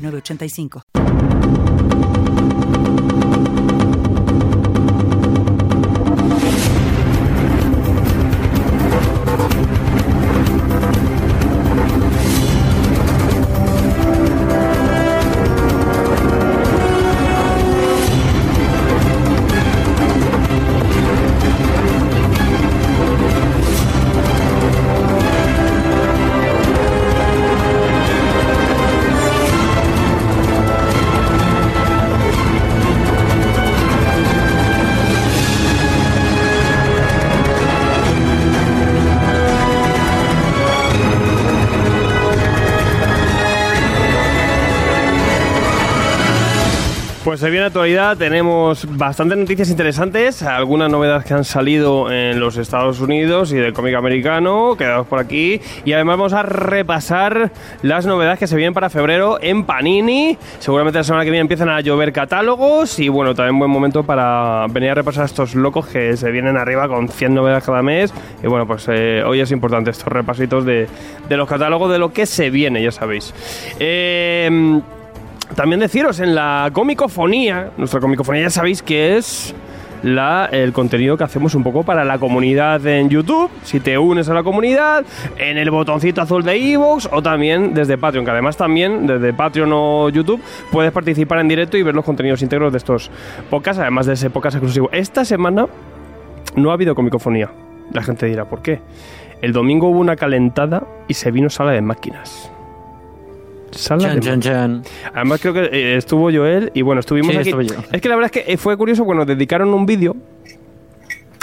906985. Pues se viene actualidad, tenemos bastantes noticias interesantes, algunas novedades que han salido en los Estados Unidos y del cómic americano, quedados por aquí, y además vamos a repasar las novedades que se vienen para febrero en Panini, seguramente la semana que viene empiezan a llover catálogos y bueno, también buen momento para venir a repasar estos locos que se vienen arriba con 100 novedades cada mes, y bueno, pues eh, hoy es importante estos repasitos de, de los catálogos de lo que se viene, ya sabéis. Eh... También deciros, en la comicofonía, nuestra comicofonía ya sabéis que es la, el contenido que hacemos un poco para la comunidad en YouTube, si te unes a la comunidad, en el botoncito azul de iVoox o también desde Patreon, que además también desde Patreon o YouTube puedes participar en directo y ver los contenidos íntegros de estos podcasts, además de ese podcast exclusivo. Esta semana no ha habido comicofonía. La gente dirá, ¿por qué? El domingo hubo una calentada y se vino sala de máquinas. Sala Chan, chan, chan. Además creo que eh, estuvo Joel y bueno, estuvimos Sí, aquí. estuve yo. Es que la verdad es que eh, fue curioso cuando nos dedicaron un vídeo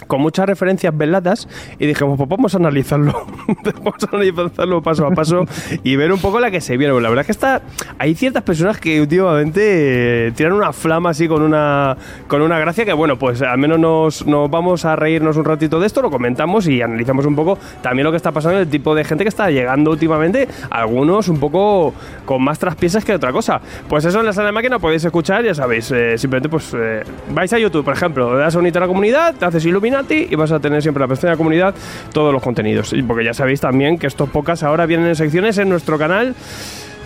con muchas referencias veladas y dijimos, pues vamos a analizarlo. vamos a analizarlo paso a paso y ver un poco la que se vieron. La verdad es que está hay ciertas personas que últimamente eh, tiran una flama así con una con una gracia que bueno, pues al menos nos, nos vamos a reírnos un ratito de esto, lo comentamos y analizamos un poco también lo que está pasando, el tipo de gente que está llegando últimamente, algunos un poco con más traspiésas que otra cosa. Pues eso en la sala de máquina podéis escuchar, ya sabéis, eh, simplemente pues eh, vais a YouTube, por ejemplo, das a unirte a la comunidad, te haces Illuminati y vas a tener siempre en la pestaña de comunidad todos los contenidos. Y porque ya sabéis también que estos podcasts ahora vienen en secciones en nuestro canal.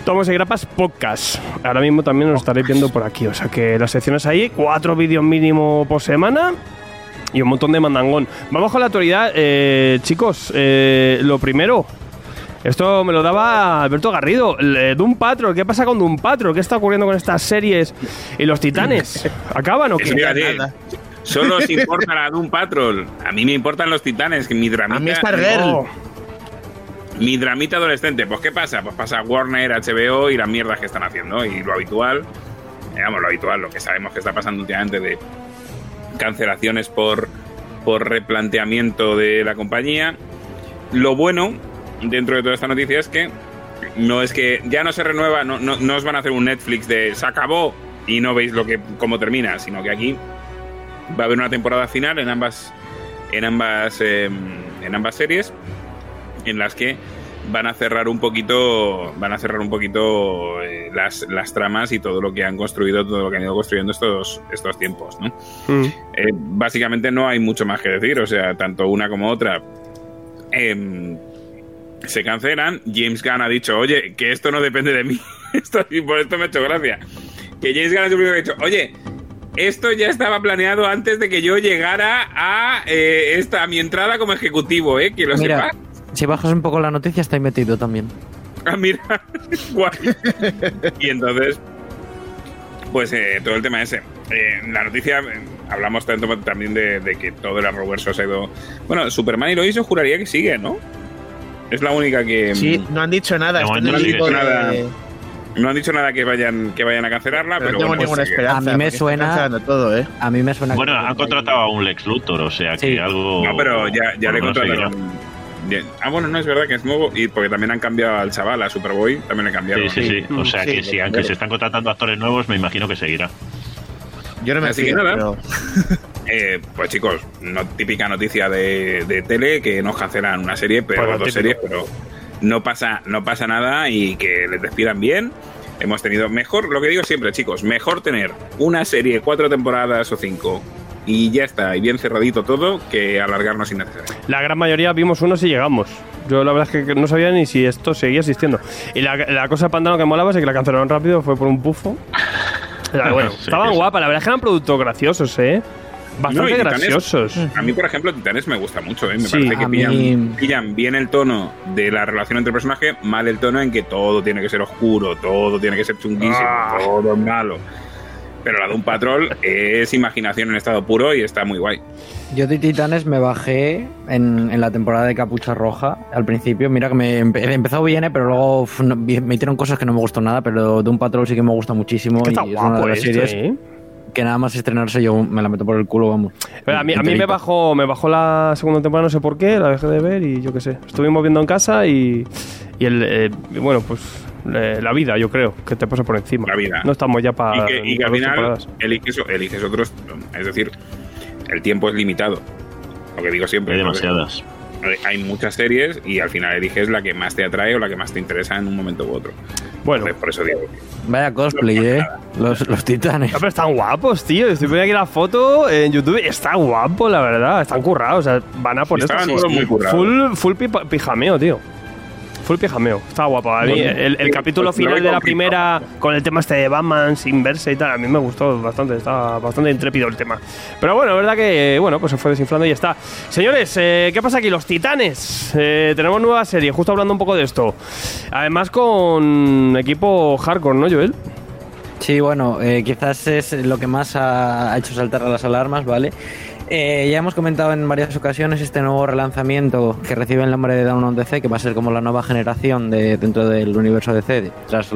Tomos y Grapas Podcast. Ahora mismo también nos estaréis viendo por aquí. O sea que las secciones ahí, cuatro vídeos mínimo por semana y un montón de mandangón. Vamos con la actualidad, eh, chicos. eh, lo primero, esto me lo daba Alberto Garrido. El, Doom Patrol, ¿qué pasa con Doom Patrol? ¿Qué está ocurriendo con estas series y los titanes? ¿Acaban o Eso qué? iba a decir. Solo os importa la Doom Patrol. A mí me importan los titanes, que mi dramita. A mí Stargirl. No. Mi dramita adolescente. Pues ¿qué pasa? Pues pasa Warner, HBO y las mierdas que están haciendo. Y lo habitual, digamos, lo habitual, lo que sabemos que está pasando últimamente de cancelaciones por, por replanteamiento de la compañía. Lo bueno, dentro de toda esta noticia, es que no es que ya no se renueva, no, no, no os van a hacer un Netflix de se acabó y no veis lo que cómo termina, sino que aquí va a haber una temporada final en ambas en ambas eh, en ambas series en las que van a cerrar un poquito van a cerrar un poquito eh, las, las tramas y todo lo que han construido todo lo que han ido construyendo estos estos tiempos ¿no? Mm. Eh, básicamente no hay mucho más que decir o sea tanto una como otra em, se cancelan James Gunn ha dicho oye que esto no depende de mí esto, y por esto me ha hecho gracia que James Gunn es el único que ha dicho oye esto ya estaba planeado antes de que yo llegara a, eh, esta, a mi entrada como ejecutivo, ¿eh? Que lo Mira, sepa. si bajas un poco la noticia, está ahí metido también. Ah, mira, guay. y entonces, pues eh, todo el tema ese. Eh, la noticia, eh, hablamos tanto también de, de que todo se ha ido... Bueno, Superman y Lois yo juraría que sigue, ¿no? Es la única que... Sí, no han dicho nada. No han dicho nada. No han dicho nada que vayan, que vayan a cancelarla, Pero pero, no tengo bueno, ninguna pues, eh, esperanza. a mí me suena- todo, ¿eh? A mí me suena. Bueno, han contratado a un Lex Luthor, o sea que algo. No, pero ya, ya le contrataron. Bien. Ah, bueno, no es verdad que es nuevo y porque también han cambiado al chaval, a Superboy, también le cambiaron. Sí, sí, sí. O sea Sí, que sí, aunque se están contratando actores nuevos, me imagino que seguirá. Yo no me Así que fío, nada. pero Eh, pues chicos, no, típica noticia de, de tele que nos cancelan una serie, pero Bueno, dos típico. series, pero no pasa, no pasa nada y que les despidan bien. Hemos tenido mejor, lo que digo siempre, chicos, mejor tener una serie cuatro temporadas o cinco y ya está, y bien cerradito todo, que alargarnos innecesario. La gran mayoría vimos unos y llegamos. Yo la verdad es que no sabía ni si esto seguía existiendo. Y la, la cosa de Pantano que molaba es que la cancelaron rápido, fue por un pufo. Bueno, Sí, estaban eso. guapas, la verdad es que eran productos graciosos, ¿eh? Bastante No, y Titanes- graciosos. A mí, por ejemplo, Titanes me gusta mucho, ¿eh? me Sí, parece que pillan, mí- pillan bien el tono de la relación entre personajes, mal el tono en que todo tiene que ser oscuro, todo tiene que ser chunguísimo, Ah. todo es malo. Pero la de un patrol es imaginación en estado puro y está muy guay. Yo de Titanes me bajé en, en la temporada de Capucha Roja al principio. Mira que me empe- he empezado bien, ¿eh? pero luego me metieron cosas que no me gustó nada. Pero de un patrón sí que me gusta muchísimo. Que está y es una guapo de las esto, series ¿eh? Que nada más estrenarse yo me la meto por el culo, vamos. Pero a mí, a mí me bajó me bajó la segunda temporada, no sé por qué, la dejé de ver y yo qué sé. Estuvimos viendo en casa y, y el, eh, bueno, pues eh, la vida, yo creo, que te pasa por encima. La vida. No estamos ya para y que, y que al final eliges, eliges otros, es decir, el tiempo es limitado. Lo que digo siempre. Hay demasiadas. Hay muchas series y al final eliges la que más te atrae o la que más te interesa en un momento u otro. Bueno, por eso digo. Vaya cosplay, ¿eh? Los, los Titanes. No, pero están guapos, tío. Estoy poniendo aquí la foto en YouTube. Está guapo, la verdad. Están currados. O sea, van a por esto. Sí, sí. muy currados. Full, full pipa- pijameo, tío. Full pijameo. Está guapo. A mí, Bueno, el, el sí, capítulo pues final veo de la primera, con el tema este de Batman sin verse y tal, a mí me gustó bastante. Está bastante intrépido el tema. Pero bueno, es verdad que, bueno, pues se fue desinflando y ya está. Señores, eh, ¿qué pasa aquí? Los Titanes. Eh, tenemos nueva serie, justo hablando un poco de esto. Además, con equipo hardcore, ¿no, Joel? Sí, bueno, eh, quizás es lo que más ha, ha hecho saltar a las alarmas, ¿vale? Eh, ya hemos comentado en varias ocasiones este nuevo relanzamiento que recibe el nombre de Down on DC, que va a ser como la nueva generación de, dentro del universo DC tras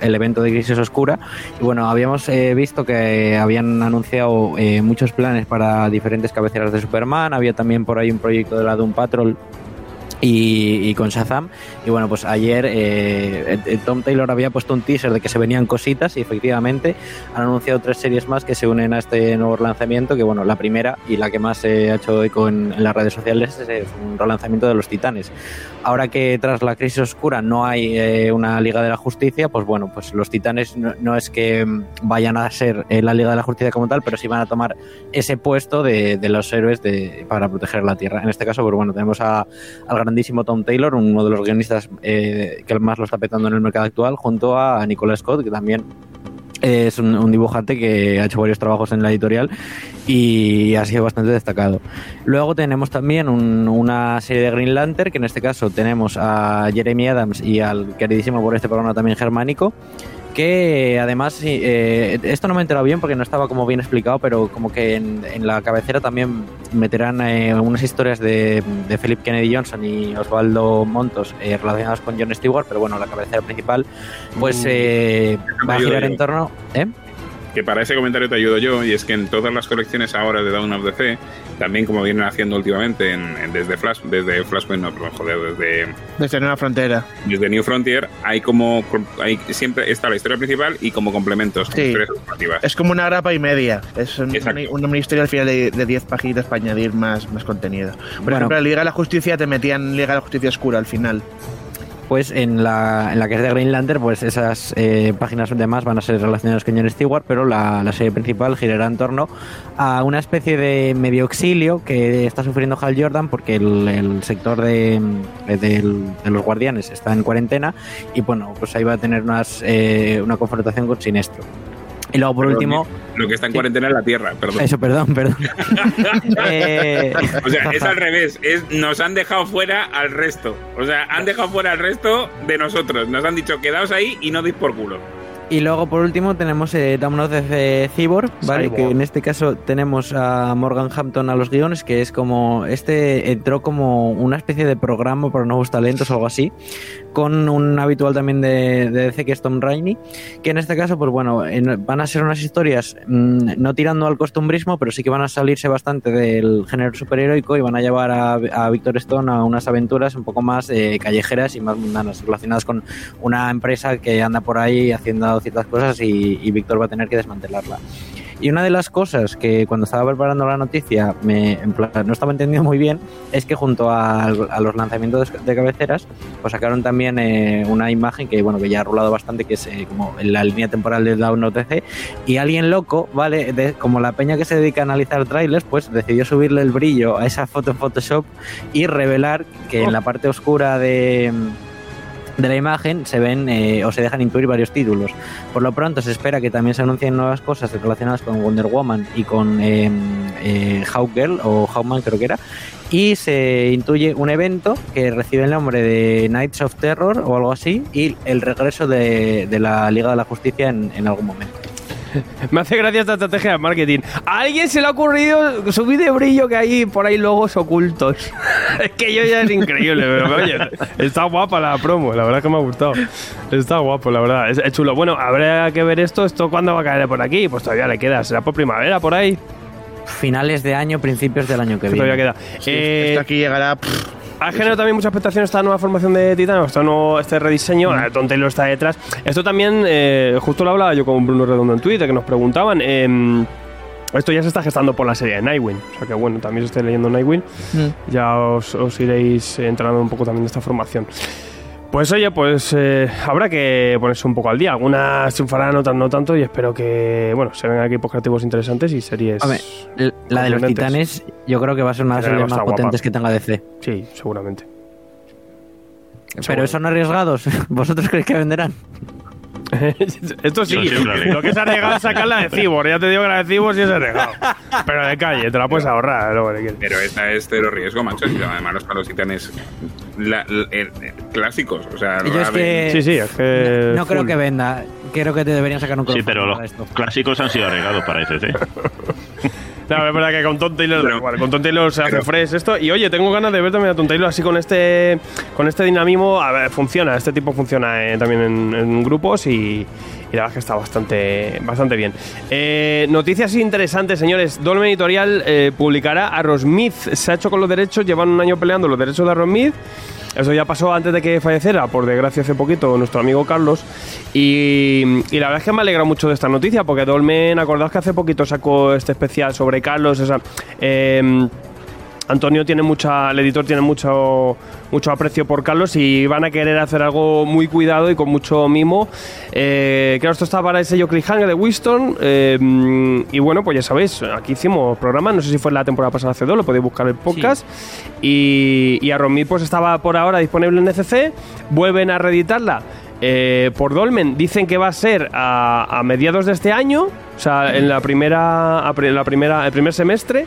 el evento de Crisis Oscura. Y bueno, habíamos eh, visto que habían anunciado eh, muchos planes para diferentes cabeceras de Superman, había también por ahí un proyecto de la Doom Patrol y, y con Shazam. Y bueno, pues ayer eh, eh, Tom Taylor había puesto un teaser de que se venían cositas y efectivamente han anunciado tres series más que se unen a este nuevo lanzamiento, que bueno, la primera y la que más se ha hecho eco en, en las redes sociales es eh, un relanzamiento de los Titanes. Ahora que tras la crisis oscura no hay eh, una Liga de la Justicia, pues bueno, pues los Titanes no, no es que mm, vayan a ser eh, la Liga de la Justicia como tal, pero sí van a tomar ese puesto de, de los héroes de, para proteger la Tierra. En este caso, pues bueno, tenemos a, al grandísimo Tom Taylor, uno de los guionistas eh, que más lo está petando en el mercado actual, junto a Nicolas Scott, que también es un, dibujante que ha hecho varios trabajos en la editorial y ha sido bastante destacado. Luego tenemos también un- una serie de Green Lantern, que en este caso tenemos a Jeremy Adams y al queridísimo por este programa también germánico, que además, eh, esto no me he enterado bien porque no estaba como bien explicado, pero como que en, en la cabecera también meterán eh, algunas historias de, de Philip Kennedy Johnson y Osvaldo Montos eh, relacionadas con John Stewart, pero bueno, la cabecera principal pues Mm. eh, va a girar en torno... ¿eh? Que para ese comentario te ayudo yo, y es que en todas las colecciones ahora de Dawn of DC, también como vienen haciendo últimamente en, en- desde Flash, desde Flashpoint, no, perdón, joder, desde, Desde Nueva Frontera. desde New Frontier, hay como hay, siempre está la historia principal y como complementos, Sí. Es como una grapa y media. Es un- una, una historia al final de de 10 páginas para añadir más, más contenido. Por Bueno. ejemplo, en Liga de la Justicia te metían Liga de la Justicia Oscura al final. Pues en la, en la que es de Green Lantern, pues esas eh, páginas de más van a ser relacionadas con John Stewart, pero la, la serie principal girará en torno a una especie de medio exilio que está sufriendo Hal Jordan porque el, sector de, de los guardianes está en cuarentena y bueno, pues ahí va a tener unas, eh, una confrontación con Sinestro. Y luego por último, Lo que está en Sí. cuarentena es la Tierra, perdón. eso, perdón, perdón. Eh, O sea, es al revés, es, nos han dejado fuera al resto. O sea, han dejado fuera al resto de nosotros. Nos han dicho, quedaos ahí y no deis por culo. Y luego, por último, tenemos eh, Dawn of the Cyborg, ¿vale? Cyborg. Que en este caso tenemos a Morgan Hampton a los guiones, que es como. Este entró como una especie de programa para nuevos talentos o algo así, con un habitual también de, de DC que es Tom Raimi, que en este caso, pues bueno, en- van a ser unas historias mm, no tirando al costumbrismo, pero sí que van a salirse bastante del género superheroico y van a llevar a, a Victor Stone a unas aventuras un poco más eh, callejeras y más mundanas, relacionadas con una empresa que anda por ahí haciendo ciertas cosas y, Víctor va a tener que desmantelarla. Y una de las cosas que cuando estaba preparando la noticia me, en no estaba entendiendo muy bien es que junto a, los lanzamientos de cabeceras pues sacaron también eh, una imagen que bueno que ya ha rulado bastante que es eh, como en la línea temporal de Down OTC y alguien loco, ¿vale? De- como la peña que se dedica a analizar trailers, pues decidió subirle el brillo a esa foto en Photoshop y revelar que en la parte oscura de de la imagen se ven eh, o se dejan intuir varios títulos. Por lo pronto se espera que también se anuncien nuevas cosas relacionadas con Wonder Woman y con eh, eh, Hawkgirl o Hawkman creo que era. Y se intuye un evento que recibe el nombre de Knights of Terror o algo así y el regreso de, la Liga de la Justicia en algún momento. Me hace gracia esta estrategia de marketing. A alguien se le ha ocurrido subir de brillo que hay por ahí logos ocultos. es que yo ya es increíble, pero oye, está guapa la promo, la verdad que me ha gustado. Está guapo, la verdad, es, es chulo. Bueno, habrá que ver esto, esto cuándo va a caer por aquí, pues todavía le queda, será por primavera, por ahí, Finales de año, principios del año que que viene. todavía queda. Sí, Eh, esto aquí llegará. pff, Ha generado también mucha expectación esta nueva formación de Titano, este, nuevo, este rediseño. Tom Taylor está detrás. Esto también, eh, justo lo hablaba yo con Bruno Redondo en Twitter, que nos preguntaban. em, esto ya se está gestando por la serie de Nightwing. O sea que bueno, también se está leyendo Nightwing. Mm. Ya os, os iréis entrando un poco también de esta formación. Pues oye, pues eh, habrá que ponerse un poco al día. Algunas triunfarán, otras no tanto. Y espero que, bueno, se vengan equipos creativos interesantes y series. Hombre, l- la de los titanes, yo creo que va a ser una de las más guapa. potentes que tenga DC. Sí, seguramente. Pero son arriesgados. ¿Vosotros creéis que venderán? Esto sí, lo que es arriesgado es sacar la de Cibor. Ya te digo que la de Cibor sí es arriesgado. Pero de calle, te la puedes ahorrar. quieres. Pero esta es cero riesgo, macho. y Además, los palos titanes la- la- eh, clásicos. O sea, Yo es que Sí, sí, es que. no creo que venda. Creo que te deberían sacar un Sí, pero los clásicos han sido arreglados para ECC. No, es verdad que con Tom Taylor, Pero- igual, con Tom Taylor se hace pero- fresh esto. Y oye, tengo ganas de ver también a Tom Taylor así con este con este dinamismo. A ver, funciona, este tipo funciona eh, también en, en grupos y, y la verdad es que está bastante, bastante bien. Eh, noticias interesantes, señores. Dolmen Editorial eh, publicará Aerosmith. Se ha hecho con los derechos, llevan un año peleando los derechos de Aerosmith. Eso ya pasó antes de que falleciera, por desgracia hace poquito, nuestro amigo Carlos. Y, la verdad es que me alegra mucho de esta noticia, porque Dolmen, acordaos que hace poquito sacó este especial sobre Carlos. Esa, eh, Antonio tiene mucha, el editor tiene mucho, mucho aprecio por Carlos y van a querer hacer algo muy cuidado y con mucho mimo. Eh, claro, esto está para el sello Cliffhanger de Winston. eh, y bueno, pues ya sabéis, aquí hicimos programa, no sé si fue la temporada pasada hace dos, lo podéis buscar en el podcast. Y, y Arromid pues estaba por ahora disponible en NCC, vuelven a reeditarla. eh, por Dolmen dicen que va a ser a, a mediados de este año, o sea, en la primera, a pri- la primera, el primer semestre,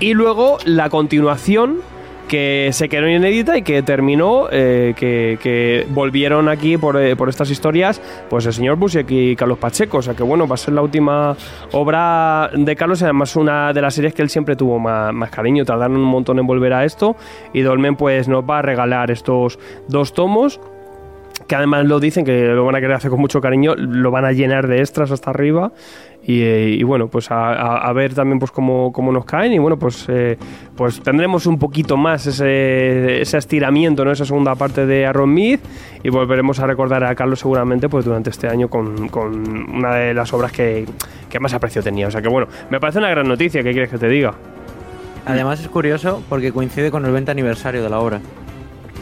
y luego la continuación que se quedó inédita y que terminó, eh, que, que volvieron aquí por, eh, por estas historias, pues el señor Busiek y Carlos Pacheco. O sea que bueno, va a ser la última obra de Carlos y además una de las series que él siempre tuvo más, más cariño. Tardaron un montón en volver a esto y Dolmen pues nos va a regalar estos dos tomos que además lo dicen que lo van a querer hacer con mucho cariño, lo van a llenar de extras hasta arriba y, eh, bueno, pues a ver también pues cómo, cómo nos caen y bueno, pues eh, pues tendremos un poquito más ese, ese estiramiento, ¿no? esa segunda parte de Aaron Mead y volveremos a recordar a Carlos seguramente pues durante este año con, con una de las obras que, que más aprecio tenía. O sea que bueno, me parece una gran noticia, ¿qué quieres que te diga? Además es curioso porque coincide con el 20 aniversario de la obra.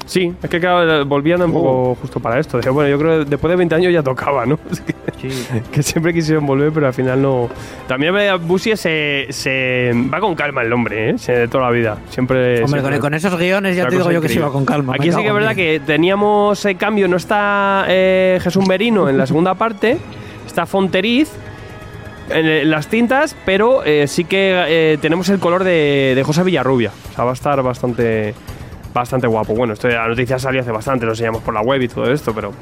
Sí, es que claro, volvían un poco justo para esto. Dije, bueno, yo creo que después de 20 años ya tocaba, ¿no? Es que- que siempre quisieron volver, pero al final no. También Busi se, se va con calma el hombre, ¿eh? Se- de toda la vida. Siempre. Hombre, siempre- con, con esos guiones ya te digo yo que se iba con calma. Aquí sí que es verdad que teníamos el cambio, no está eh, Jesús Merino en la segunda parte, está Fonteriz en, en las tintas, pero eh, sí que eh, tenemos el color de, de José Villarrubia. O sea, va a estar bastante, bastante guapo. Bueno, esto la noticia salió hace bastante, lo enseñamos por la web y todo esto, pero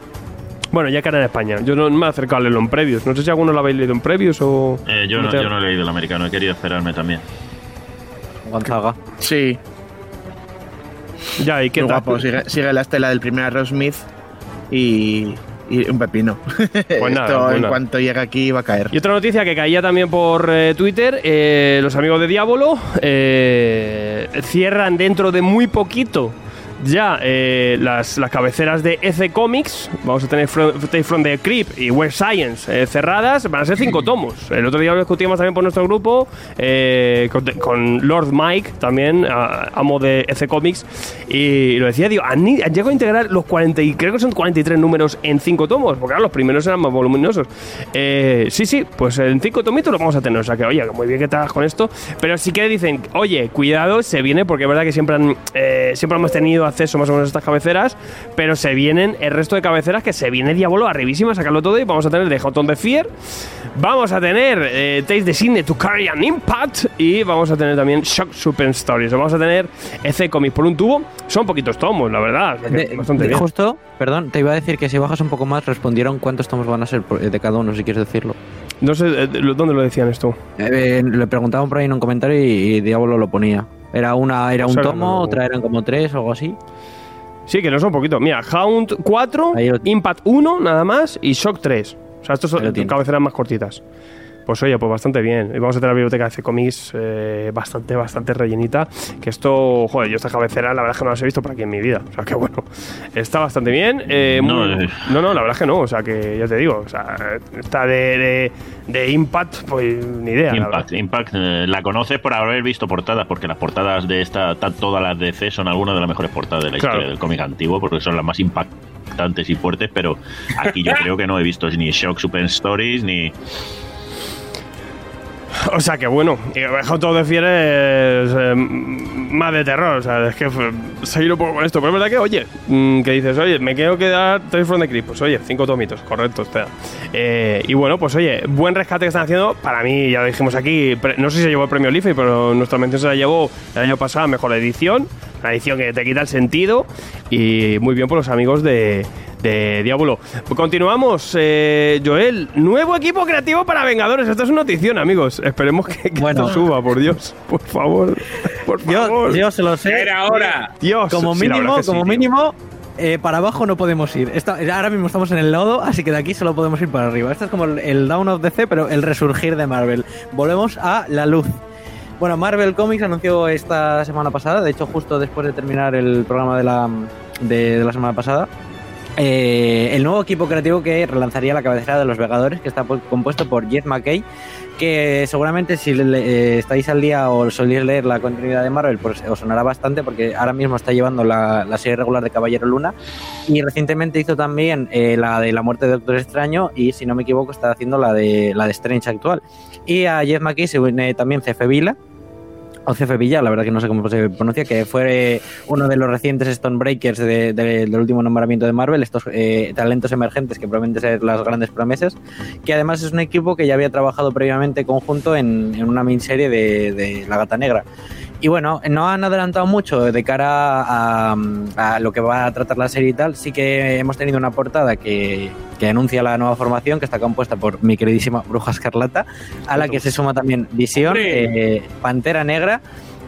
Bueno, ya que era en España. Yo no me he acercado a leerlo en previos. No sé si alguno lo habéis leído en previos o. Eh, yo, no, yo no he leído el americano, he querido esperarme también. Gonzaga. Sí, Ya, ¿y qué muy tal? guapo. Sigue, sigue la estela del primer Aerosmith y, y un pepino. Pues nada, Esto pues en nada. cuanto llegue aquí va a caer. Y otra noticia que caía también por eh, Twitter, eh, los amigos de Diablo eh, cierran dentro de muy poquito ya eh, las, las cabeceras de EC Comics. Vamos a tener From, from the Crypt y West Science eh, cerradas. Van a ser cinco tomos. El otro día lo discutimos también por nuestro grupo eh, con, con Lord Mike, también a- amo de EC Comics. Y lo decía, digo, han, han llegado a integrar los 40 y creo que son 43 números en cinco tomos, porque claro, los primeros eran más voluminosos. Eh, sí, sí, pues en cinco tomitos lo vamos a tener. O sea que, oye, muy bien que te hagas con esto. Pero sí que dicen, oye, cuidado, se viene, porque es verdad que siempre, han, eh, siempre hemos tenido acceso más o menos a estas cabeceras, pero se vienen el resto de cabeceras que se viene Diablo arribísima a sacarlo todo y vamos a tener The Hot on the Fear, vamos a tener eh, Taste the Cine to Carry an Impact y vamos a tener también Shock Super Stories. Vamos a tener EC Comics por un tubo. Son poquitos tomos, la verdad. De- bastante de- bien. justo, perdón, te iba a decir que si bajas un poco más respondieron cuántos tomos van a ser de cada uno, si quieres decirlo. No sé eh, dónde lo decían esto. Eh, le preguntaban por ahí en un comentario y, y Diablo lo ponía. Era una era O un tomo, no- otra eran como tres o algo así. Sí, que no son poquitos. Mira, Hound 4, Ahí lo- Impact 1 nada más y Shock 3. O sea, estos son cabeceras más cortitas. Pues oye, pues bastante bien. Y vamos a tener la biblioteca de C-Comics eh, bastante, bastante rellenita. Que esto, joder, yo esta cabecera la verdad es que no las he visto por aquí en mi vida. O sea, que bueno, está bastante bien. Eh, No, muy- eh. no, no, la verdad es que no. O sea, que ya te digo, o sea, está de, de, de Impact, pues ni idea. la Impact, verdad. Impact eh, la conoces por haber visto portadas, porque las portadas de esta, ta- todas las de DC son algunas de las mejores portadas de la Claro. historia del cómic antiguo, porque son las más impactantes y fuertes, pero aquí yo creo que no he visto ni Shock Super Stories ni... O sea que bueno, y todo de Fier es eh, más de terror. O sea, es que seguir un poco con esto. Pero es verdad que, oye, mm, que dices, oye, me quiero quedar Tales from the Crypt. Pues oye, cinco tomitos, correcto. o sea. Eh, y bueno, pues oye, buen rescate que están haciendo. Para mí, ya lo dijimos aquí, no sé si se llevó el premio Life, pero nuestra mención se la llevó el año pasado, mejor edición. Una edición que te quita el sentido. Y muy bien por los amigos de, de Diablo. Continuamos, eh, Joel. Nuevo equipo creativo para Vengadores. Esto es una notición, amigos. Esperemos que, que Bueno. esto suba, por Dios. Por favor. Por favor. yo se lo sé. era hora. Dios. Como mínimo, sí, como tío. mínimo, eh, para abajo no podemos ir. Esta- ahora mismo estamos en el lodo, así que de aquí solo podemos ir para arriba. Esto es como el, el Down of DC, pero el resurgir de Marvel. Volvemos a la luz. Bueno, Marvel Comics anunció esta semana pasada, de hecho justo después de terminar el programa de la, de, de la semana pasada, eh, el nuevo equipo creativo que relanzaría la cabecera de los Vengadores, que está pu- compuesto por Jeff McKay, que seguramente si le- eh, estáis al día o soléis leer la continuidad de Marvel, pues os sonará bastante porque ahora mismo está llevando la, la serie regular de Caballero Luna y recientemente hizo también eh, la de la muerte de Doctor Extraño y si no me equivoco está haciendo la de la de Strange actual. Y a Jeff McKay se une también Cefe Vila o Villa, la verdad que no sé cómo se pronuncia, que fue uno de los recientes Stonebreakers de- de- del último nombramiento de Marvel, estos eh, talentos emergentes que prometen ser las grandes promesas, que además es un equipo que ya había trabajado previamente conjunto en, en una miniserie de, de La Gata Negra. Y bueno, no han adelantado mucho de cara a, a lo que va a tratar la serie y tal. Sí que hemos tenido una portada que, que anuncia la nueva formación, que está compuesta por mi queridísima Bruja Escarlata, a la que se suma también Visión, eh, Pantera Negra,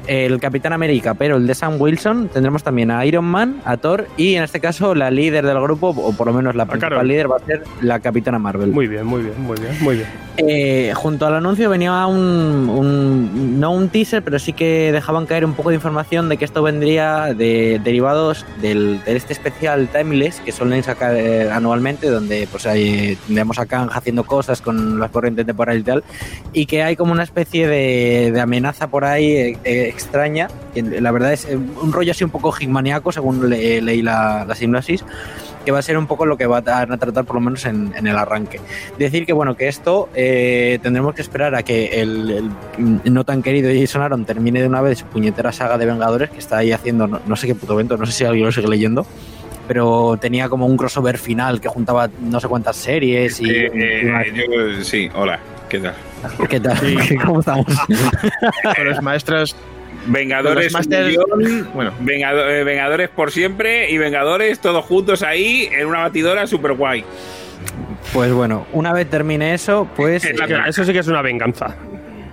el Capitán América, pero el de Sam Wilson. Tendremos también a Iron Man, a Thor y en este caso la líder del grupo, o por lo menos la principal Carol. líder, va a ser la Capitana Marvel. Muy bien, muy bien, muy bien, muy bien. Eh, junto al anuncio venía un, un- no un teaser, pero sí que dejaban caer un poco de información de que esto vendría de derivados del, de este especial Timeless que suelen sacar eh, anualmente, donde pues tendremos a Kang haciendo cosas con las corrientes temporales y tal, y que hay como una especie de, amenaza por ahí eh, extraña, que la verdad es un rollo así un poco higmaníaco, según le- leí la, la sinopsis, que va a ser un poco lo que van a tratar por lo menos en, en el arranque. Decir que bueno, que esto eh, tendremos que esperar a que el, el, no tan querido Jason Aaron termine de una vez su puñetera saga de Vengadores que está ahí haciendo no, no sé qué puto evento, no sé si alguien lo sigue leyendo, pero tenía como un crossover final que juntaba no sé cuántas series y... Eh, eh, yo- sí, hola, ¿qué tal? ¿Qué tal? ¿Cómo estamos? Con los maestros Vengadores, Bueno. Vengado- eh, Vengadores por siempre y Vengadores todos juntos ahí en una batidora super guay. Pues bueno, una vez termine eso, pues Es eh, Eso sí que es una venganza.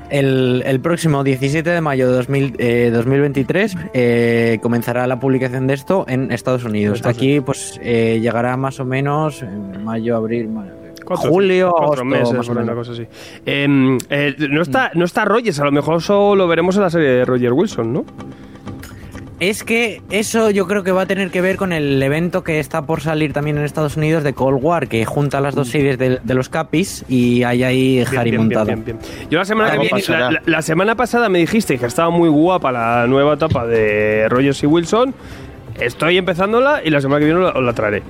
el, el próximo 17 de mayo de 2000, eh, 2023 eh, comenzará la publicación de esto en Estados Unidos. Estados Aquí pues eh, llegará más o menos en mayo, abril, ma- Cuatro- julio, cuatro agosto, meses, más o menos. una cosa así. Em, eh, no, está, no está Rogers, a lo mejor eso lo veremos en la serie de Roger Wilson, ¿no? Es que eso yo creo que va a tener que ver con el evento que está por salir también en Estados Unidos de Cold War, que junta las dos series de, de los Capis y hay ahí Bien, Harry bien, montado. bien, bien, bien. Yo la semana, que la, la- la semana pasada me dijiste que estaba muy guapa la nueva etapa de Rogers y Wilson. Estoy empezándola y la semana que viene os la- os la traeré.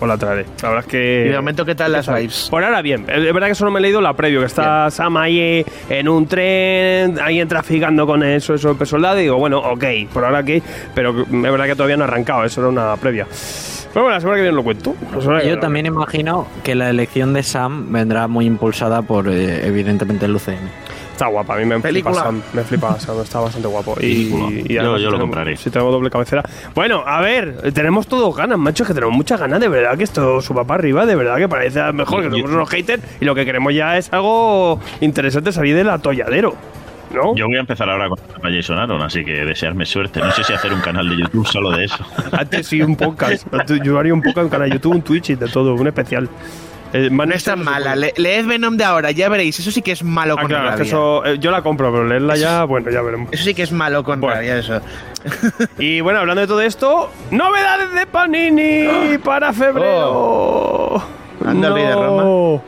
Os la traeré. La verdad es que. Y de momento, ¿qué tal las vibes? Por ahora bien, es verdad que solo me he leído la previo, que está Sam ahí en un tren, ahí traficando con eso, eso, el soldado, y digo, bueno, ok, por ahora ok, pero es verdad que todavía no ha arrancado, eso era una previa. Pero bueno, la semana que viene lo cuento. Yo también imagino que la elección de Sam vendrá muy impulsada por, eh, evidentemente, el UCM. Está guapa, a mí me flipa. Sam, me flipa Sam, está bastante guapo. Y, Yo- lo tenemos- compraré. Si tenemos doble cabecera. Bueno, a ver, tenemos todos ganas, macho, que tenemos muchas ganas, de verdad, que esto suba para arriba, de verdad que parece mejor, que somos unos haters y lo que queremos ya es algo interesante, salir del atolladero, ¿no? Yo voy a empezar ahora con a Jason Aaron, así que desearme suerte. No sé si hacer un canal de YouTube solo de eso. Antes sí, un podcast. Yo haría un podcast, un canal de YouTube, un Twitch y de todo, un especial. Eh, No es tan no mala. Le- leed Venom de ahora, ya veréis. Eso sí que es malo Ah, con claro, rabia. eso, eh, yo la compro, pero leerla ya, bueno, ya veremos. Eso sí que es malo con Bueno. rabia, eso. Y bueno, hablando de todo esto, novedades de Panini para febrero. Anda el rey de Roma.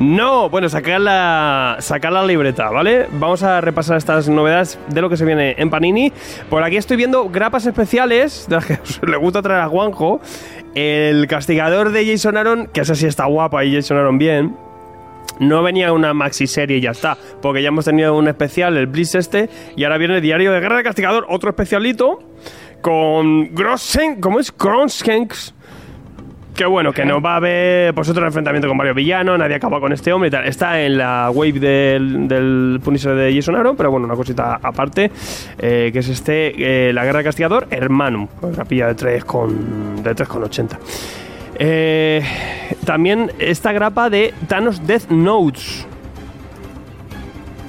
No, bueno, sacar la, sacar la libreta, ¿vale? Vamos a repasar estas novedades de lo que se viene en Panini. Por aquí estoy viendo grapas especiales, de las que le gusta traer a Juanjo. El castigador de Jason Aaron, que esa sí está guapa y Jason Aaron bien. No venía una maxi serie y ya está, porque ya hemos tenido un especial, el Blitz este, y ahora viene el Diario de Guerra del Castigador, otro especialito, con Grossen, ¿cómo es? Gronskenks. Que bueno, que nos va a haber pues otro enfrentamiento con varios villanos, nadie acaba con este hombre y tal. Está en la wave del, del Punisher de Jason Aaron, pero bueno, una cosita aparte, eh, que es este, eh, la Guerra del Castigador, Hermanum, con capilla de 3 con, de 3,80. Eh, también esta grapa de Thanos Death Notes.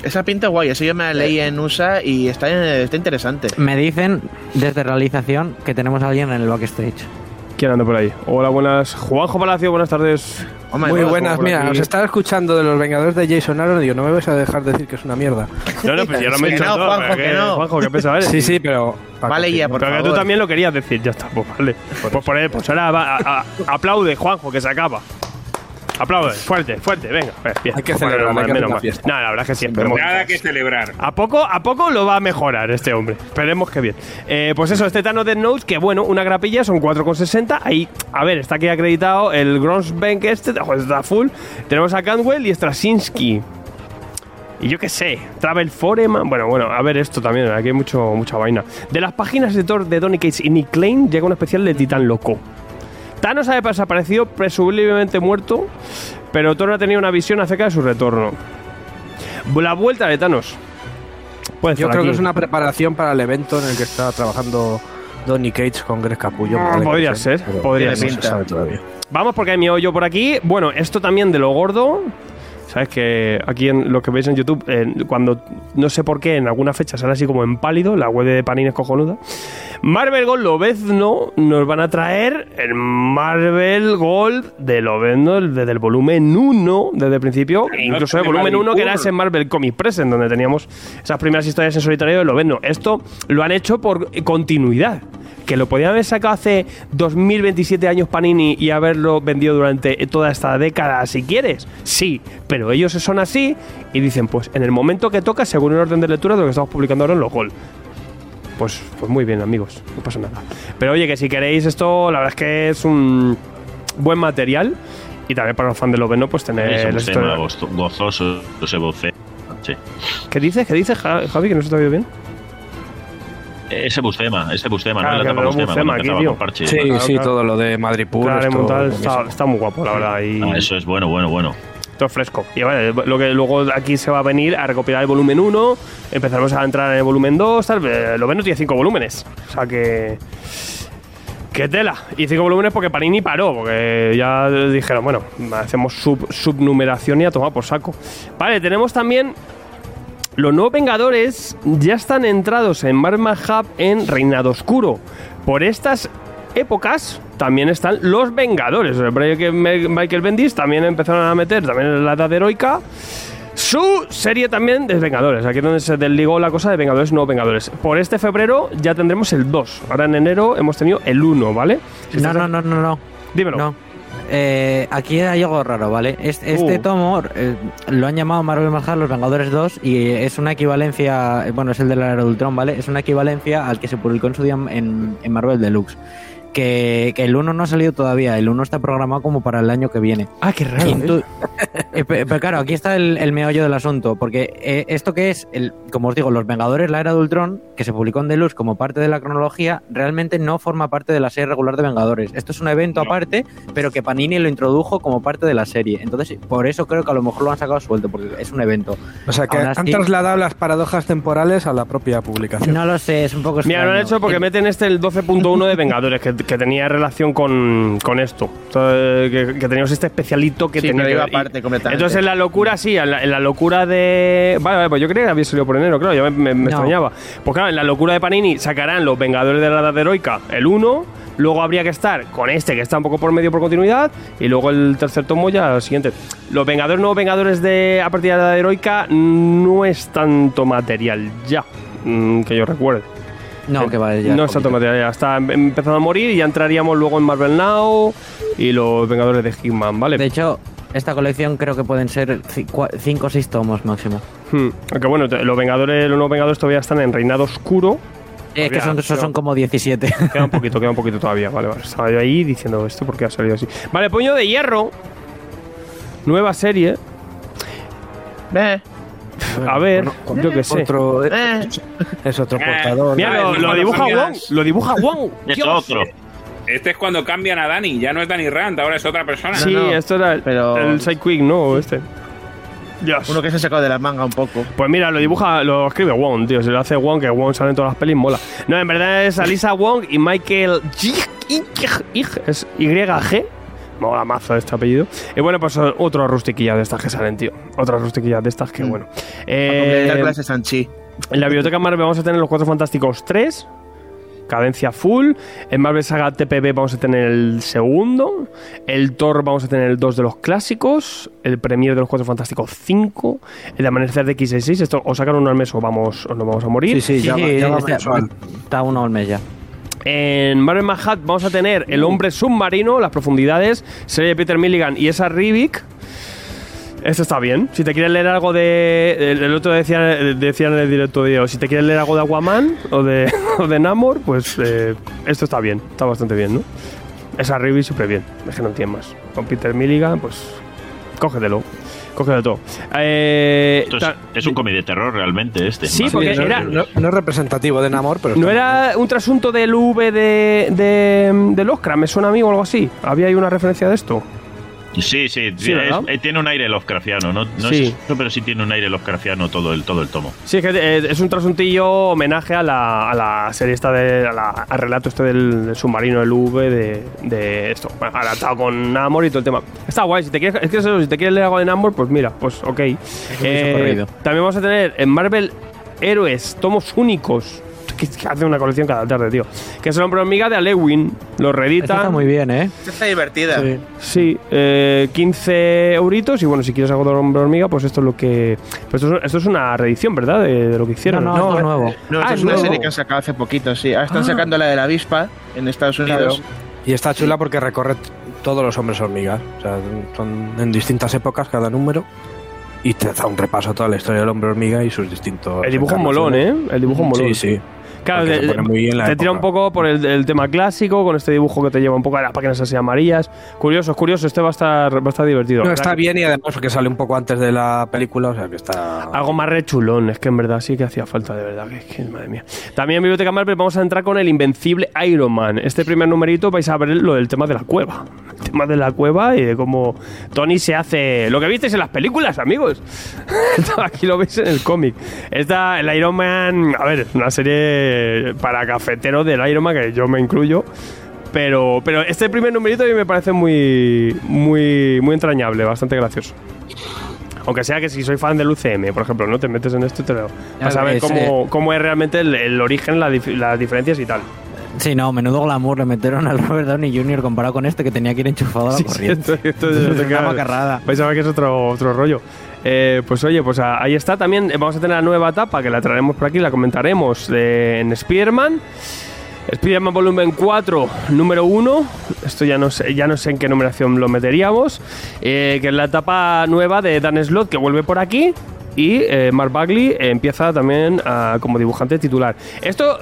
Esa pinta guay. Eso yo me la leí en USA y está, está interesante. Me dicen desde realización que tenemos a alguien en el backstage. ¿Quién anda por ahí? Hola, buenas. Juanjo Palacio, buenas tardes. Muy no, buenas, por mira, aquí. os estaba escuchando de los Vengadores de Jason Aaron y digo, no me vais a dejar decir que es una mierda. No, no, pues ya lo me he dicho no, todo, Juanjo, pero que no. Juanjo, qué pesado eres. Sí, sí, pero... Vale, ya, por Pero que tú también lo querías decir, ya está, pues vale. Pues por él, pues ahora va, a- a- aplaude, Juanjo, que se acaba. Aplaude, fuerte, fuerte, venga. pues, bien. Hay que Bueno, celebrar, menos hay que hacer una. No, la verdad es que sí, esperemos. Nada que celebrar. A poco, a poco lo va a mejorar este hombre. Esperemos que bien. Eh, pues eso, este Thanos Death Notes, que bueno, una grapilla son 4,60. Ahí, a ver, está aquí acreditado el Gronsbank este, joder, está full. Tenemos a Cantwell y Straczynski. Y yo qué sé, Travel Foreman. Bueno, bueno, a ver esto también, aquí hay mucho, mucha vaina. De las páginas de Thor de Donny Cates y Nick Klein llega un especial de Titán Loco. Thanos ha desaparecido, presumiblemente muerto, pero Thor ha tenido una visión acerca de su retorno. La vuelta de Thanos. Puede Yo creo aquí. que es una preparación para el evento en el que está trabajando Donny Cates con Greg Capullo. Podría no sé, ser, podría no ser. se sabe todavía. Vamos porque hay mi hoyo por aquí. Bueno, esto también de lo gordo. Sabes que aquí en lo que veis en YouTube, eh, cuando no sé por qué en alguna fecha sale así como en pálido, la web de Panini es cojonuda. Marvel Gold Lobezno nos van a traer el Marvel Gold de Lobezno desde el volumen 1, desde el principio, incluso el volumen Madrid 1 que era ese Marvel Comic Present, donde teníamos esas primeras historias en solitario de Lobezno. Esto lo han hecho por continuidad que lo podían haber sacado hace 2027 años Panini y haberlo vendido durante toda esta década si quieres. Sí, pero ellos son así y dicen, pues en el momento que toca, según el orden de lectura de lo que estamos publicando ahora en los Gol. Pues, pues muy bien, amigos, no pasa nada. Pero oye, que si queréis esto, la verdad es que es un buen material y también para los fans de Loveno, pues tener Es la un historia- tema gozo- gozoso, ese. Sí. ¿Qué dices? ¿Qué dices, Ja- Javi? Que no se te ha oído bien. Ese Bustema, ese Bustema, Claro, ¿no? que La etapa Bustema, aquí, tío. con Parche. Sí, Claro, sí, claro. todo lo de Madrid Puro. Claro, esto, está, está muy guapo, la verdad. Y... Ah, eso es bueno, bueno, bueno. Todo fresco. Y vale, lo que luego aquí se va a venir a recopilar el volumen 1, empezaremos a entrar en el volumen 2, tal. eh, Lo ven tiene 5 volúmenes. O sea que. ¡Qué tela! Y 5 volúmenes porque Panini paró, porque ya dijeron, bueno, hacemos sub, subnumeración y a tomar por saco. Vale, tenemos también los nuevos Vengadores ya están entrados en Marvel Hub en Reinado Oscuro. Por estas épocas también están los Vengadores. Michael Bendis también empezaron a meter también en la edad heroica su serie también de Vengadores. Aquí es donde se desligó la cosa de Vengadores, no Vengadores. Por este febrero ya tendremos el 2. Ahora en enero hemos tenido el 1, ¿vale? No, no, no, no, no. Dímelo. No. Eh, aquí hay algo raro, ¿vale? Es- Este Uh. tomo eh, lo han llamado Marvel Manhattan Los Vengadores 2 y es una equivalencia, eh, bueno, es el de la era de Ultron, ¿vale? Es una equivalencia al que se publicó en su día en, en Marvel Deluxe. Que, que el 1 no ha salido todavía, el 1 está programado como para el año que viene. Ah, qué raro. ¿eh? tú- eh, pe- pero claro, aquí está el, el meollo del asunto, porque eh, esto que es, el, como os digo, Los Vengadores, la era de Ultron, que se publicó en Deluxe como parte de la cronología, realmente no forma parte de la serie regular de Vengadores. Esto es un evento No. aparte, pero que Panini lo introdujo como parte de la serie. Entonces, por eso creo que a lo mejor lo han sacado suelto, porque es un evento. O sea que Aún han así- trasladado las paradojas temporales a la propia publicación. No lo sé, es un poco Mira, lo han extraño. hecho porque meten este el 12.1 de Vengadores, que, que tenía relación con, con esto. Sea, que, que teníamos este especialito que Sí, tenía pero que aparte completamente. Entonces, en la locura, sí, en la, en la locura de. Vale, vale, pues yo creía que había salido por enero, claro, ya me, me- me No. extrañaba. Pues claro, en la locura de Panini sacarán los Vengadores de la Edad Heroica, el 1. Luego habría que estar con este, que está un poco por medio por continuidad. Y luego el tercer tomo ya el siguiente. Los Vengadores, nuevos Vengadores de a partir de la Edad Heroica, no es tanto material ya, mm, que yo recuerde. No, que va, ya no es está material, ya está em- empezando a morir y ya entraríamos luego en Marvel Now y los Vengadores de Hitman, ¿vale? De hecho, esta colección creo que pueden ser 5 o 6 tomos máximo. Hmm, Aunque bueno, los Vengadores, los nuevos Vengadores todavía están en Reinado Oscuro. Es que son, son como 17. Queda un poquito, queda un poquito todavía, vale, vale. Estaba yo ahí diciendo esto porque ha salido así. Vale, Puño de Hierro. Nueva serie. Eh, A ver, Bueno, yo qué sé. Otro, eh. es otro Eh, portador. Mira, lo, dibuja Wong. Lo dibuja Wong. Es Dios. otro. Este es cuando cambian a Dani, ya no es Dani Rand, ahora es otra persona. Sí, No, no, esto era el, pero- el Sidequick, ¿no? Este. Dios. Uno que se ha sacado de la manga un poco. Pues mira, lo dibuja, lo escribe Wong, tío. Se lo hace Wong, que Wong sale en todas las pelis, mola. No, en verdad es Alisa Wong y Michael Ig- Ig- es YG. Mola mazo este apellido. Y bueno, pues otro rustiquillas de estas que salen, tío. Otras rustiquillas de estas que, Mm. bueno. Eh, completar clase Sanchi. en la biblioteca Marvel vamos a tener los Cuatro Fantásticos 3. Cadencia full. En Marvel Saga TPB vamos a tener el segundo. El Thor vamos a tener el 2 de los clásicos. El Premier de los Cuatro Fantásticos 5. El Amanecer de X66. Esto o sacan uno al mes o, vamos, o nos vamos a morir. Sí, sí, ya, va- ya va está, está uno al mes ya. En Marvel Manhattan vamos a tener El Hombre Submarino, Las Profundidades, serie de Peter Milligan y esa Rivik. Esto está bien. Si te quieres leer algo de. El, otro decía, decía en el directo de si te quieres leer algo de Aquaman o de, o de Namor, pues eh, esto está bien. Está bastante bien, ¿no? Esa Rivik siempre bien. Es que no entiendo más. Con Peter Milligan, pues. Cógetelo. Cógetelo todo. Eh, es, ta- es un cómic de terror realmente este. Sí, porque que- no, era- no- no es representativo de Namor, pero ¿No era un trasunto del V de, de, del Oscar? ¿Me suena a mí o algo así? ¿Había ahí una referencia de esto? Sí, sí, Sí, es- ¿verdad? eh, tiene un aire Lovecraftiano, no, no Sí. es eso, pero sí tiene un aire Lovecraftiano todo el, todo el tomo. Sí, es que eh, es un trasuntillo homenaje a la, a la serie esta de. a la- al relato este del, del submarino, el V de, de esto. Adaptado con Namor y todo el tema. Está guay. Si te quieres, es que eso, si te quieres leer algo de Namor, pues mira, pues ok. Eh, también vamos a tener en Marvel Héroes, tomos únicos. Que, hace una colección cada tarde, tío. Que es el hombre hormiga de Alewin. Lo Esta reeditan. está muy bien, ¿eh? Está divertida. Sí. Sí, eh, 15 euritos y bueno, si quieres algo de hombre hormiga, pues esto es lo que... Pues esto, es, esto es una reedición, ¿verdad? De, de lo que hicieron. No, no, esto es nuevo. No, Ah, es es una nuevo. serie que han sacado hace poquito, sí. Ahora están Ah. sacando la de la avispa en Estados Unidos. Y está chula porque recorre todos los hombres hormigas. O sea, son en distintas épocas cada número. Y te da un repaso a toda la historia del hombre hormiga y sus distintos. El dibujo es molón. ¿eh? El dibujo es molón. Sí, sí. Claro, te, se pone muy en la te tira un poco por el, el tema clásico, con este dibujo que te lleva un poco a las páginas así amarillas. Curioso, es curioso, este va a estar, va a estar divertido. No, está bien y además porque sale un poco antes de la película, o sea que está... Algo más rechulón, es que en verdad sí que hacía falta, de verdad, que, que madre mía. También en Biblioteca Marvel vamos a entrar con el invencible Iron Man. Este primer numerito vais a ver lo del tema de la cueva. El tema de la cueva y de cómo Tony se hace... Lo que visteis en las películas, amigos. Aquí lo veis en el cómic. Esta, el Iron Man, a ver, es una serie para cafeteros del Iron Man, que yo me incluyo. Pero, pero este primer numerito a mí me parece muy, muy, muy entrañable, bastante gracioso. Aunque sea que si soy fan del UCM, por ejemplo, no te metes en esto y te lo Ya vas a ver ves, cómo, cómo es realmente el, el origen, la dif- las diferencias y tal. Sí, no, menudo glamour le metieron al Robert Downey Jr. comparado con este que tenía que ir enchufado a la Sí, sí, corriente. esto, esto- Es una macarrada. Vais a ver que es otro, otro rollo. Eh, pues oye, pues ah, ahí está también. Vamos a tener la nueva etapa que la traeremos por aquí, la comentaremos eh, en Spider-Man. Spider-Man Volumen 4, número 1. Esto ya no sé, ya no sé en qué numeración lo meteríamos. eh, que es la etapa nueva de Dan Slott que vuelve por aquí. Y eh, Mark Bagley empieza también como dibujante titular. Esto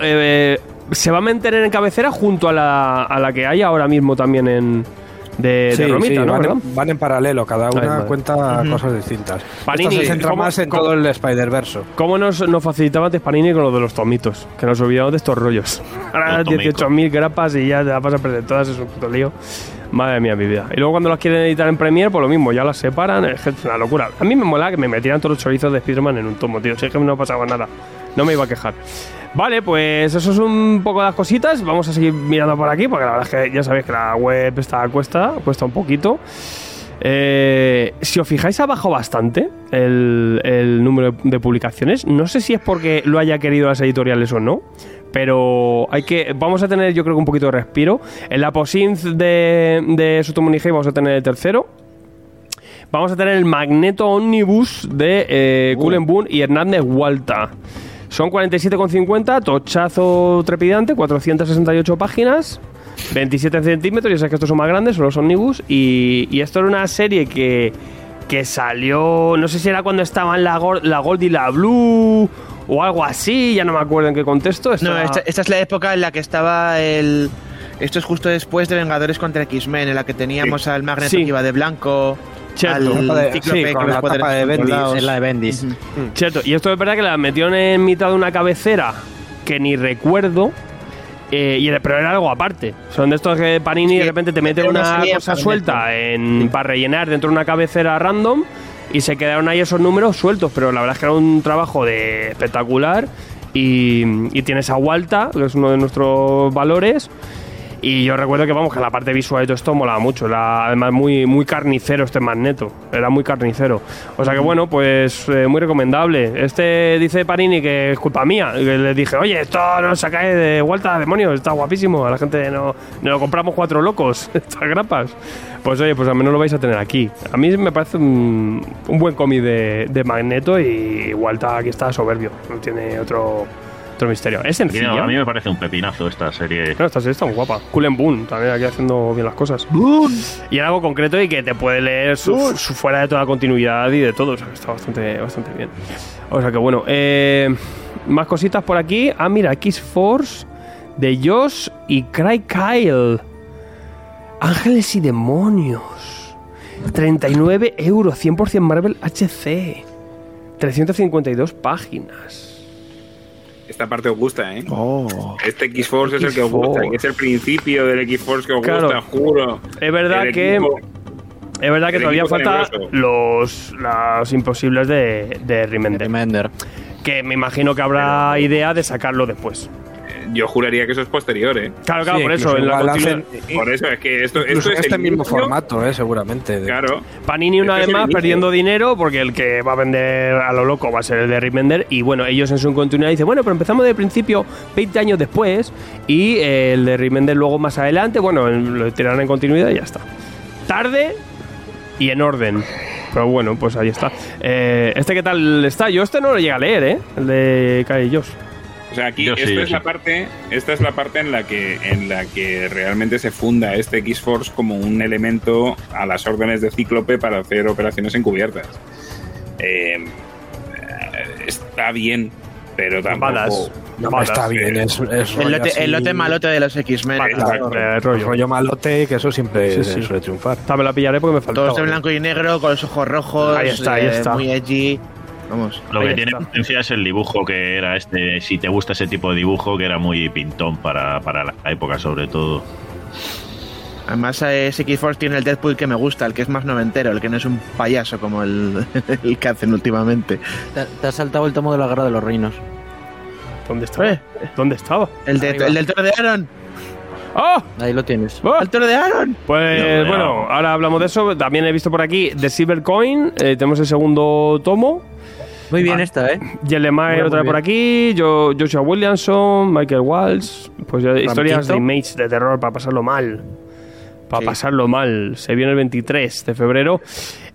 se va a mantener en cabecera junto a la, a la que hay ahora mismo también en de, de Sí, Romita, sí, ¿no? van, en, van en paralelo, cada Ay, una cuenta cosas distintas. Panini, Esta se centra ¿cómo- más en todo el Spider-Verse. ¿Cómo nos, nos facilitaba antes Panini con lo de los tomitos? Que nos olvidamos de estos rollos. Ahora Los tomicos. 18.000 grapas y ya te la vas a perder todas, es un puto lío. Madre mía, mi vida. Y luego cuando las quieren editar en Premiere, pues lo mismo, ya las separan, es una locura. A mí me mola que me metieran todos los chorizos de Spider-Man en un tomo, tío. Si es que no pasaba nada. No me iba a quejar. Vale, pues eso es un poco las cositas. Vamos a seguir mirando por aquí, porque la verdad es que ya sabéis que la web está cuesta, cuesta un poquito. Eh, si os fijáis, ha bajado bastante el número de publicaciones. No sé si es porque lo haya querido las editoriales o no. Pero hay que. Vamos a tener, yo creo que un poquito de respiro. En la Posinth de, de vamos a tener el tercero. Vamos a tener el Magneto Omnibus de eh, Boone y Hernández Walta. Son 47,50, tochazo trepidante, 468 páginas, 27 centímetros, ya sabes que estos son más grandes, son los Omnibus. Y, y esto era una serie que, que salió, no sé si era cuando estaban la, la Gold y la Blue o algo así, ya no me acuerdo en qué contexto. No, estaba- esta, esta es la época en la que estaba el. Esto es justo después de Vengadores contra X-Men, en la que teníamos al Magneto Sí. que iba de blanco, Cierto. al de- sí, con la tapa de Bendis. Es la de Bendis. Ujú. Cierto, y esto es verdad que la metieron en mitad de una cabecera que ni recuerdo. eh, y era- pero era algo aparte. Son de estos que Panini Sí, de repente te mete una cosa suelta en, para rellenar dentro de una cabecera random y se quedaron ahí esos números sueltos. Pero la verdad es que era un trabajo de espectacular. Y, y tienes a Walta, que es uno de nuestros valores. Y yo recuerdo que, vamos, que la parte visual de todo esto molaba mucho. Era además muy, muy carnicero este magneto. Era muy carnicero. O sea que, bueno, pues eh, muy recomendable. Este dice Panini que es culpa mía. Y le dije, oye, esto no se cae de vuelta, demonios, está guapísimo. A la gente no, no lo compramos cuatro locos, estas grapas. Pues oye, pues al menos lo vais a tener aquí. A mí me parece un, un buen cómic de, de magneto y Walta aquí está soberbio. No tiene otro, otro misterio. Es sencillo. A mí me parece un pepinazo esta serie. Claro, esta serie está muy guapa. Cullen Boone también aquí haciendo bien las cosas. Y era algo concreto y que te puede leer su, su fuera de toda continuidad y de todo. O sea, que está bastante, bastante bien. O sea que bueno. eh, más cositas por aquí. Ah, mira, X-Force de Josh y Cry Kyle. Ángeles y demonios. 39 euros, 100% Marvel HC. 352 páginas. Esta parte os gusta, ¿eh? Oh. Este X-Force es el que os gusta, que es el principio del X-Force que os Claro. gusta, juro. Es verdad El que. equipo- Es verdad que todavía falta tenebroso. los, los imposibles de, de Remender. Remender. Que me imagino que habrá idea de sacarlo después. Yo juraría que eso es posterior, ¿eh? Claro, claro, Sí, por eso. En la hacen- Por eso es que esto, es este el mismo inicio. formato, eh, seguramente. de- Claro. Panini una vez más perdiendo dinero porque el que va a vender a lo loco va a ser el de Remender y bueno, ellos en su continuidad dicen, bueno, pero empezamos de principio 20 años después y eh, el de Remender luego más adelante, bueno, lo tirarán en continuidad y ya está. Tarde y en orden. Pero bueno, pues ahí está. Eh, ¿Este qué tal está? Yo este no lo llegué a leer, ¿eh? El de Kai Josh. O sea, aquí Yo esta es la sí. parte, esta es la parte en la que en la que realmente se funda este X-Force como un elemento a las órdenes de Cíclope para hacer operaciones encubiertas. Eh, está bien, pero tampoco. No, está bien, es, es El lote, así- el lote malote de los X-Men. Vale, Claro. eh, el rollo. rollo malote, que eso siempre Sí, sí. suele triunfar. Me la pillaré porque me faltaba. Todos en blanco y negro, con los ojos rojos. Ahí está, ahí eh, está. Muy edgy. Vamos. Lo que tiene está. potencia es el dibujo que era este, si te gusta ese tipo de dibujo, que era muy pintón para, para la época sobre todo. Además, ese X-Force tiene el Deadpool que me gusta, el que es más noventero, el que no es un payaso como el, el que hacen últimamente. Te, te has saltado el tomo de la guerra de los reinos. ¿Dónde estaba? Eh. ¿Dónde estaba? El, de- el del toro de Aaron. ¡Ah! Ahí lo tienes. ¡Ah! ¡El toro de Aaron! Pues No, no. bueno, ahora hablamos de eso. También he visto por aquí The Silver Coin. eh, tenemos el segundo tomo. Muy bien esta, ¿eh? Yelemay Muy otra vez por aquí. Yo, Joshua Williamson, Michael Walsh. Pues ya, historias de image de terror para pasarlo mal. Para Sí. pasarlo mal. Se viene el 23 de febrero.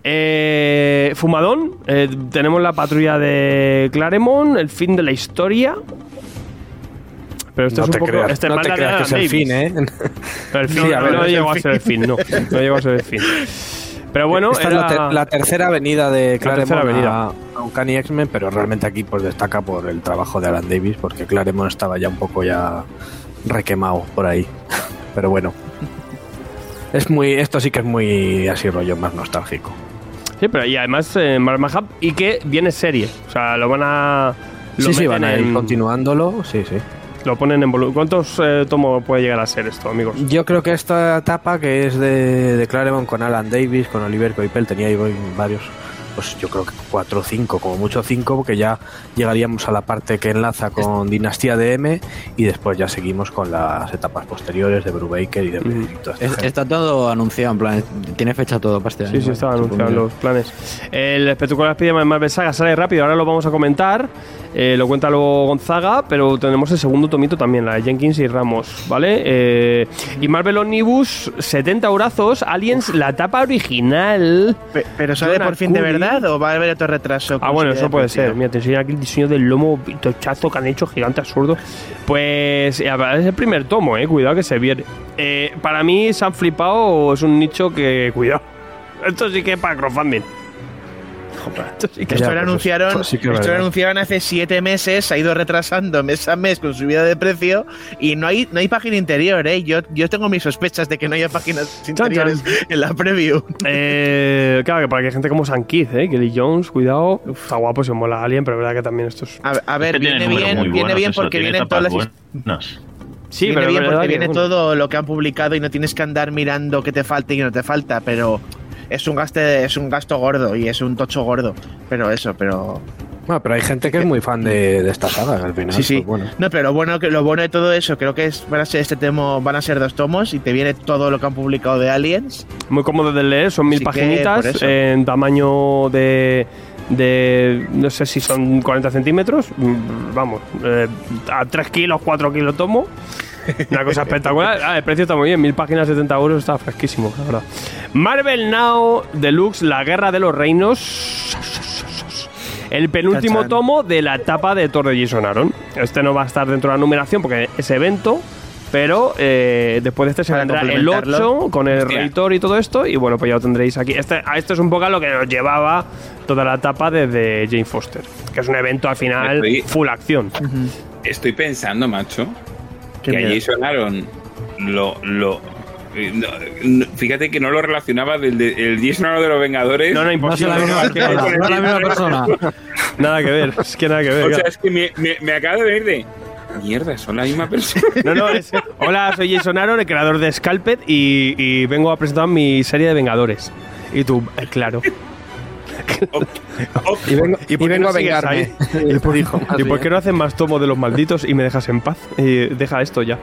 Eh, Fumadón. eh, tenemos la patrulla de Claremont. El fin de la historia. Pero esto no es un te poco. creas, este no te creas que es el Davis. fin, ¿eh? El fin, Sí, a ver, no el llegó a ser el fin, no. No llegó a ser el fin. Pero bueno, Esta es era- la, ter- la tercera avenida de Claremont avenida. a, a Uncanny X-Men, pero realmente aquí pues destaca por el trabajo de Alan Davis, porque Claremont estaba ya un poco ya requemado por ahí. Pero bueno. Es muy, esto sí que es muy así rollo más nostálgico. Sí, pero y además eh, Marvel Hub y que viene serie. O sea, lo van a. Lo sí, sí, van a ir en- continuándolo, sí, sí. Lo ponen en volumen. ¿Cuántos eh, tomos puede llegar a ser esto, amigos? Yo creo que esta etapa que es de, de Claremont con Alan Davis, con Oliver Coipel, tenía ahí varios, pues yo creo que cuatro o cinco, como mucho cinco, porque ya llegaríamos a la parte que enlaza con Dinastía de M y después ya seguimos con las etapas posteriores de Brubaker y de Ujú. y toda esta Es- gente. está todo anunciado, en plan, tiene fecha todo para este año. Sí, sí, anunciados yo. los planes. El espectacular Spider-Man Marvel Saga sale rápido, ahora lo vamos a comentar. Eh, lo cuenta luego Gonzaga, pero tenemos el segundo tomito también, la de Jenkins y Ramos, ¿vale? Eh, y Marvel Omnibus, 70 eurazos, Aliens, la tapa original. Pe- ¿Pero sale Jonah por fin de Cooley. Verdad o va a haber otro retraso? Ah, bueno, eso puede ser. Mira, te enseño aquí el diseño del lomo tochazo que han hecho, gigante absurdo. Pues eh, es el primer tomo, eh. Cuidado que se viene. Eh, para mí, se han flipado, es un nicho que. Cuidado. Esto sí que es para crowdfunding. Esto sí que Esto Ya, lo pues, anunciaron, pues sí que es esto lo anunciaron hace siete meses, se ha ido retrasando mes a mes con subida de precio y no hay, no hay página interior, ¿eh? Yo, yo tengo mis sospechas de que no haya páginas interiores en la preview. Eh, claro, que para que hay gente como San Keith, ¿eh? Kelly Jones, cuidado. Está guapo, se mola Alien, pero es verdad que también esto es. A, a ver, Es que tiene viene bien, viene buenos, bien porque vienen todas las buenas. Sí, viene pero bien porque viene bueno, todo lo que han publicado y no tienes que andar mirando qué te falta y qué no te falta, pero es un gaste, es un gasto gordo y es un tocho gordo. Pero eso, pero. Bueno, pero hay gente que es muy fan de, de esta saga al final. Sí, sí. pues bueno. No, pero lo bueno, que, lo bueno de todo eso, creo que es, van a ser este tomo, van a ser dos tomos y te viene todo lo que han publicado de Aliens. Muy cómodo de leer, son mil Así paginitas en tamaño de, de. No sé si son 40 centímetros. mm, Vamos, eh, a 3 kilos, 4 kilos tomo. Una cosa espectacular. Ah, el precio está muy bien, mil páginas, 70 euros, está fresquísimo, la verdad. Marvel Now Deluxe, La Guerra de los Reinos. El penúltimo tomo de la etapa de Thor de Jason Aaron. Este no va a estar dentro de la numeración porque es evento. Pero eh, después de este se vendrá el complementarlo. 8 con el Hostia. Reitor y todo esto. Y bueno, pues ya lo tendréis aquí. Este, a esto es un poco a lo que nos llevaba toda la etapa de, de Jane Foster. Que es un evento al final Estoy- full acción. Estoy pensando, macho, que a miedo. Jason Aaron lo. lo eh, no, no, fíjate que no lo relacionaba del de- el Jason Aaron de los Vengadores. No, no, imposible. la misma. No es la misma persona. nada que ver. Es que nada que ver. O sea, claro. es que me, me, me acaba de venir de. Mierda, son la misma persona. No, no, es- Hola, soy Jason Aaron, el creador de Scalped, y, y vengo a presentar mi serie de Vengadores. Y tú, eh, claro. Y vengo, ¿Y y por qué vengo no a vengarme. Y por- dijo, ¿Y por qué no hacen más tomos de los malditos y me dejas en paz? Y deja esto ya.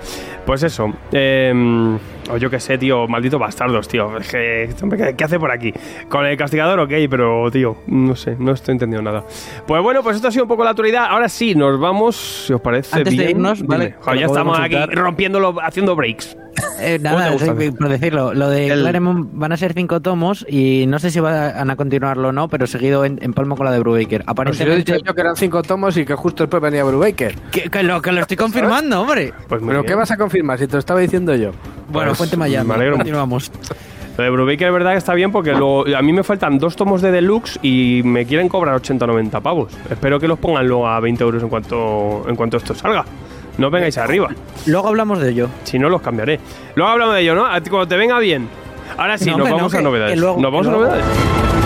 Pues eso. eh, o yo qué sé, tío. Malditos bastardos, tío. Este ¿qué, qué hace por aquí? Con el castigador, ok, pero, tío, no sé, no estoy entendiendo nada. Pues bueno, pues esto ha sido un poco la actualidad. Ahora sí, nos vamos, si os parece Antes de bien. irnos, Dime. vale, Joder, ya estamos aquí rompiéndolo, haciendo breaks. Eh, ¿Cómo nada, por decirlo, lo de El- Claremont van a ser cinco tomos y no sé si van a continuarlo o no, pero seguido en, en palmo con la de Brubaker. Pero si lo he Aparentemente, dicho yo que eran cinco tomos y que justo después venía Brubaker. que, que lo, que lo estoy confirmando, hombre. Pues ¿Pero bien. qué vas a confirmar si te lo estaba diciendo yo? Bueno, Pues, cuénteme ya. me alegro. Continuamos. Lo de Brubaker es verdad que está bien porque luego, a mí me faltan dos tomos de deluxe y me quieren cobrar 80 o 90 pavos. Espero que los pongan luego a 20 euros en cuanto, en cuanto esto salga. No vengáis arriba. Luego hablamos de ello. Si no, los cambiaré. Luego hablamos de ello, ¿no? A Cuando te venga bien. Ahora sí, No, nos hombre, vamos no, a que- novedades. que luego- nos vamos a luego- novedades.